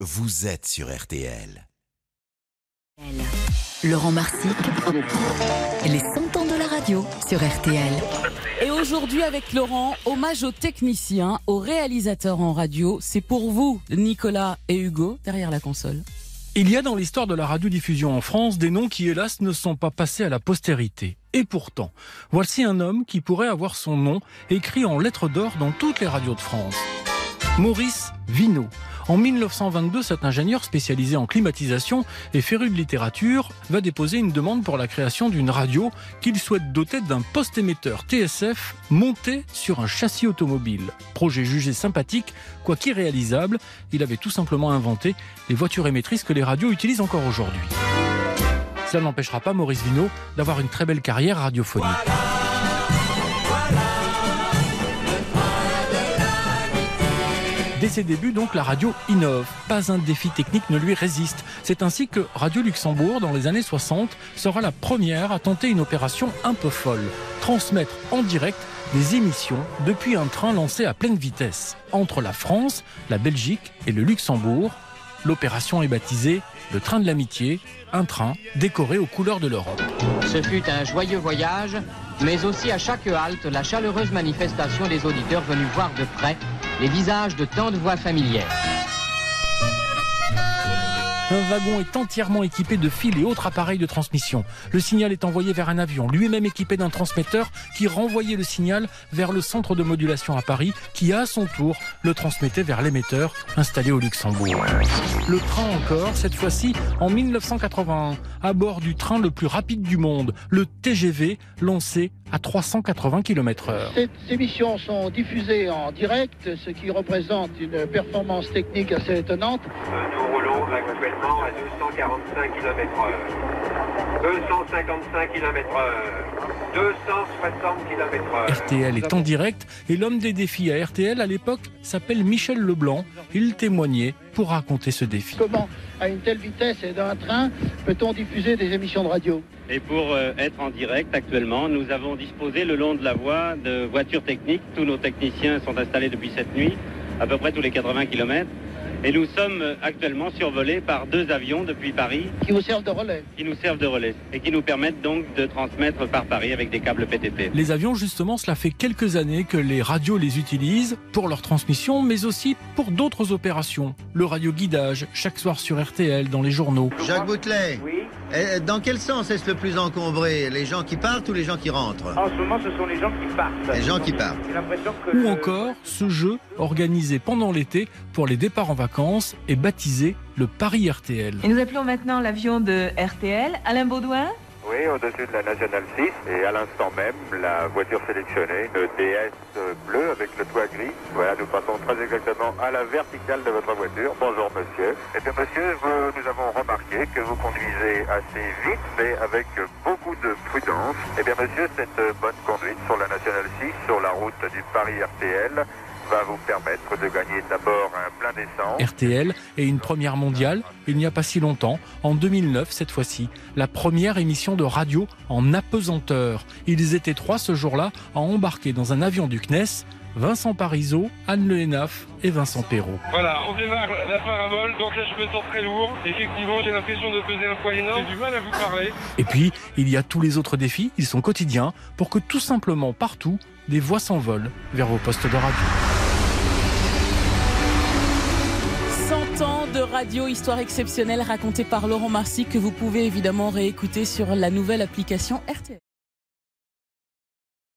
vous êtes sur RTL. Laurent Marsic, les 100 ans de la radio sur RTL. Et aujourd'hui avec Laurent, hommage aux techniciens, aux réalisateurs en radio. C'est pour vous, Nicolas et Hugo, derrière la console. Il y a dans l'histoire de la radiodiffusion en France des noms qui, hélas, ne sont pas passés à la postérité. Et pourtant, voici un homme qui pourrait avoir son nom écrit en lettres d'or dans toutes les radios de France. Maurice Vino. En 1922, cet ingénieur spécialisé en climatisation et féru de littérature va déposer une demande pour la création d'une radio qu'il souhaite doter d'un poste émetteur TSF monté sur un châssis automobile. Projet jugé sympathique, quoi qu'irréalisable, il avait tout simplement inventé les voitures émettrices que les radios utilisent encore aujourd'hui. Cela n'empêchera pas Maurice Vino d'avoir une très belle carrière radiophonique. Dès ses débuts, donc, la radio innove. Pas un défi technique ne lui résiste. C'est ainsi que Radio Luxembourg, dans les années 60, sera la première à tenter une opération un peu folle. Transmettre en direct des émissions depuis un train lancé à pleine vitesse. Entre la France, la Belgique et le Luxembourg, l'opération est baptisée le train de l'amitié, un train décoré aux couleurs de l'Europe. Ce fut un joyeux voyage, mais aussi à chaque halte la chaleureuse manifestation des auditeurs venus voir de près les visages de tant de voix familières. Un wagon est entièrement équipé de fils et autres appareils de transmission. Le signal est envoyé vers un avion, lui-même équipé d'un transmetteur qui renvoyait le signal vers le centre de modulation à Paris, qui à son tour le transmettait vers l'émetteur installé au Luxembourg. Le train encore, cette fois-ci en 1981, à bord du train le plus rapide du monde, le TGV, lancé à 380 km/h. Ces émissions sont diffusées en direct, ce qui représente une performance technique assez étonnante. Nous roulons actuellement à 245 km/h. 255 km/h. 260 km/h. RTL est en direct et l'homme des défis à RTL à l'époque s'appelle Michel Leblanc. Il témoignait pour raconter ce défi. Comment, à une telle vitesse et dans un train, peut-on diffuser des émissions de radio? Et pour euh, être en direct actuellement, nous avons disposé le long de la voie de voitures techniques. Tous nos techniciens sont installés depuis cette nuit, à peu près tous les 80 km. Et nous sommes actuellement survolés par deux avions depuis Paris qui vous servent de relais. qui nous servent de relais et qui nous permettent donc de transmettre par Paris avec des câbles PTT. Les avions, justement, cela fait quelques années que les radios les utilisent pour leur transmission, mais aussi pour d'autres opérations. Le radioguidage, chaque soir sur RTL, dans les journaux. Jacques Boutelet, eh, dans quel sens est-ce le plus encombré? Les gens qui partent ou les gens qui rentrent? En ce moment, ce sont les gens qui partent. Les gens qui partent. J'ai l'impression que. Ou encore, ce jeu, organisé pendant l'été pour les départs en vacances, est baptisé le Paris RTL. Et nous appelons maintenant l'avion de RTL. Alain Baudouin Oui, au-dessus de la Nationale 6. Et à l'instant même, la voiture sélectionnée, le DS bleu avec le toit gris. Voilà, nous passons très exactement à la verticale de votre voiture. Bonjour, monsieur. Eh bien, monsieur, vous- nous avons remarqué que vous conduisez assez vite, mais avec beaucoup de prudence. Eh bien, monsieur, cette bonne conduite sur la Nationale 6, sur la route du Paris RTL, va vous permettre de gagner d'abord un plein d'essence. RTL est une première mondiale, il n'y a pas si longtemps, en 2009 cette fois-ci, la première émission de radio en apesanteur. Ils étaient trois ce jour-là à embarquer dans un avion du CNES, Vincent Parisot, Anne Le Hénaff et Vincent Perrault. Voilà, on démarre la parabole, donc là je me sens très lourd. Effectivement, j'ai l'impression de peser un poids énorme. J'ai du mal à vous parler. Et puis, il y a tous les autres défis, ils sont quotidiens, pour que tout simplement partout, des voix s'envolent vers vos postes de radio. Radio, histoire exceptionnelle racontée par Laurent Marcy que vous pouvez évidemment réécouter sur la nouvelle application RTL.